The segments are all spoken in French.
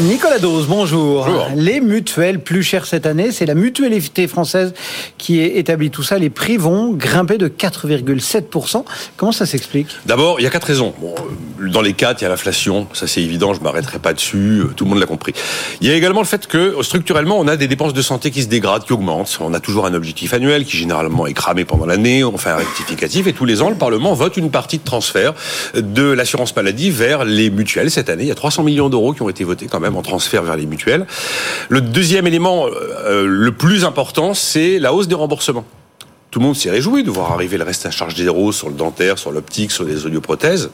Nicolas Dose, bonjour. Bonjour. Les mutuelles plus chères cette année, c'est la mutualité française qui est établie tout ça. Les prix vont grimper de 4,7%. Comment ça s'explique? D'abord, il y a quatre raisons. Bon, euh, dans les quatre, il y a l'inflation, ça c'est évident, je m'arrêterai pas dessus, euh, tout le monde l'a compris. Il y a également le fait que euh, structurellement, on a des dépenses de santé qui se dégradent, qui augmentent. On a toujours un objectif annuel qui généralement est cramé pendant l'année, on fait un rectificatif et tous les ans, le Parlement vote une partie de transfert de l'assurance maladie vers les mutuelles. Cette année, il y a 300 millions d'euros qui ont été votés quand même en transfert vers les mutuelles. Le deuxième élément, euh, le plus important, c'est la hausse des remboursements. Tout le monde s'est réjoui de voir arriver le reste à charge zéro sur le dentaire, sur l'optique, sur les audioprothèses.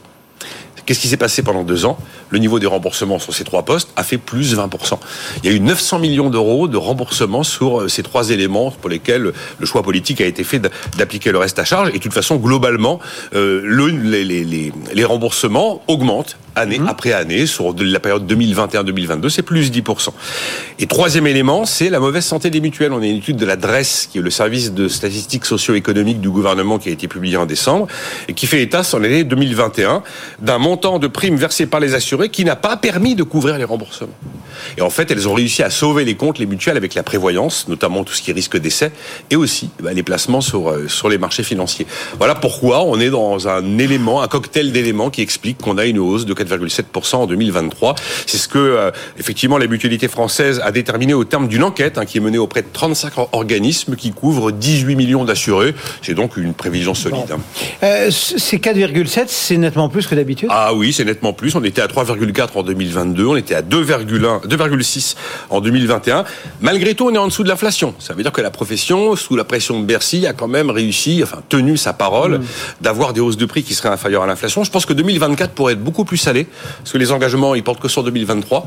Qu'est-ce qui s'est passé pendant deux ans? Le niveau des remboursements sur ces trois postes a fait plus 20%. Il y a eu 900 millions d'euros de remboursements sur euh, ces trois éléments pour lesquels le choix politique a été fait d'appliquer le reste à charge. Et de toute façon, globalement, euh, le, les, les, les, les remboursements augmentent année après année sur la période 2021-2022, c'est plus 10%. Et troisième élément, c'est la mauvaise santé des mutuelles. On a une étude de la DRES, qui est le service de statistiques socio-économiques du gouvernement qui a été publié en décembre et qui fait état sur l'année 2021 d'un montant de primes versées par les assurés qui n'a pas permis de couvrir les remboursements. Et en fait, elles ont réussi à sauver les comptes, les mutuelles, avec la prévoyance, notamment tout ce qui est risque d'essai, et aussi bah, les placements sur, euh, sur les marchés financiers. Voilà pourquoi on est dans un élément, un cocktail d'éléments qui explique qu'on a une hausse de 4,7% en 2023. C'est ce que, euh, effectivement, la mutualité française a déterminé au terme d'une enquête hein, qui est menée auprès de 35 organismes qui couvrent 18 millions d'assurés. C'est donc une prévision solide. hein. euh, C'est 4,7, c'est nettement plus que d'habitude? Ah oui, c'est nettement plus. On était à 3,4 en 2022, on était à 2,1, 2,6 en 2021. Malgré tout, on est en dessous de l'inflation. Ça veut dire que la profession, sous la pression de Bercy, a quand même réussi, enfin tenu sa parole, d'avoir des hausses de prix qui seraient inférieures à l'inflation. Je pense que 2024 pourrait être beaucoup plus salé, parce que les engagements, ils portent que sur 2023.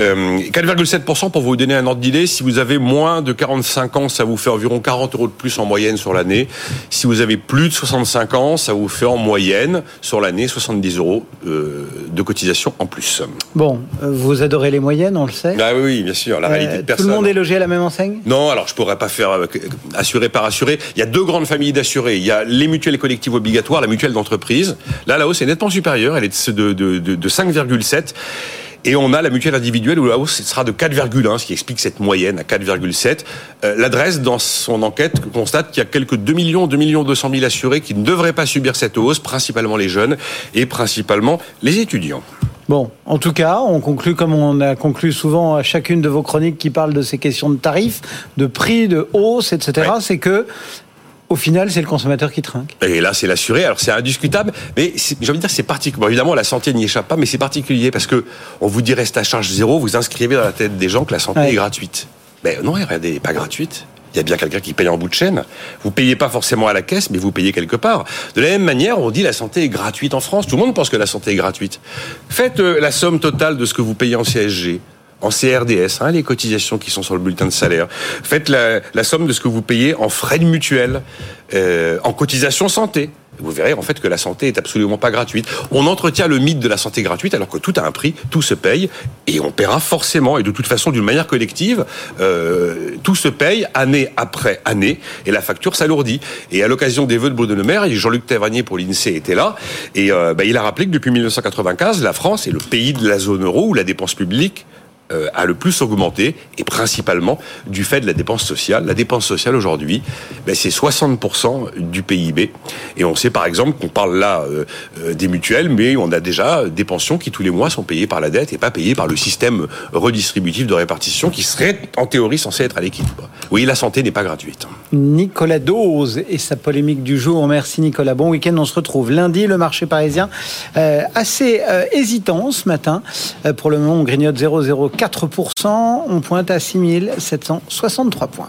Euh, 4,7% pour vous donner un ordre d'idée. Si vous avez moins de 45 ans, ça vous fait environ 40 euros de plus en moyenne sur l'année. Si vous avez plus de 65 ans, ça vous fait en moyenne sur l'année 70 euros euh, de cotisation en plus. Bon, euh, vous adorez les moyennes, on le sait. Ah oui, oui, bien sûr, la réalité Euh, de tout personne. le monde est logé à la même enseigne? Non, alors je pourrais pas faire euh, assuré par assuré. Il y a deux grandes familles d'assurés. Il y a les mutuelles collectives obligatoires, la mutuelle d'entreprise. Là, la hausse est nettement supérieure. Elle est de, de, de, de 5,7. Et on a la mutuelle individuelle où la hausse sera de 4,1, ce qui explique cette moyenne à 4,7. Euh, L'adresse, dans son enquête, constate qu'il y a quelques 2 millions, 2 millions 200 000 assurés qui ne devraient pas subir cette hausse, principalement les jeunes et principalement les étudiants. Bon, en tout cas, on conclut comme on a conclu souvent à chacune de vos chroniques qui parlent de ces questions de tarifs, de prix, de hausse, etc. Ouais. C'est que, au final, c'est le consommateur qui trinque. Et là, c'est l'assuré. Alors, c'est indiscutable, mais j'ai envie de dire, c'est particulier. Bon, évidemment, la santé n'y échappe pas, mais c'est particulier parce que on vous dit reste à charge zéro, vous inscrivez dans la tête des gens que la santé Ouais. est gratuite. Mais non, regardez, elle n'est pas gratuite. Il y a bien quelqu'un qui paye en bout de chaîne. Vous payez pas forcément à la caisse, mais vous payez quelque part. De la même manière, on dit la santé est gratuite en France. Tout le monde pense que la santé est gratuite. Faites euh, la somme totale de ce que vous payez en CSG. En CRDS, hein, les cotisations qui sont sur le bulletin de salaire. Faites la, somme de ce que vous payez en frais de mutuelle, euh, en cotisation santé. Vous verrez en fait que la santé est absolument pas gratuite. On entretient le mythe de la santé gratuite alors que tout a un prix, tout se paye et on paiera forcément et de toute façon d'une manière collective, euh, tout se paye année après année et la facture s'alourdit. Et à l'occasion des vœux de Bruno Jean-Luc Tavernier pour l'Insee était là et euh, bah, il a rappelé que depuis 1995, la France est le pays de la zone euro où la dépense publique euh, a le plus augmenté, et principalement du fait de la dépense sociale. La dépense sociale aujourd'hui, ben, c'est 60% du PIB. Et on sait par exemple qu'on parle là euh, euh, des mutuelles, mais on a déjà des pensions qui tous les mois sont payées par la dette et pas payées par le système redistributif de répartition qui serait en théorie censé être à l'équilibre. Oui, la santé n'est pas gratuite. Nicolas Dose et sa polémique du jour. Merci Nicolas. Bon week-end, on se retrouve lundi. Le marché parisien euh, assez euh, hésitant ce matin. Euh, pour le moment, on grignote 0,04%. On pointe à 6763 points.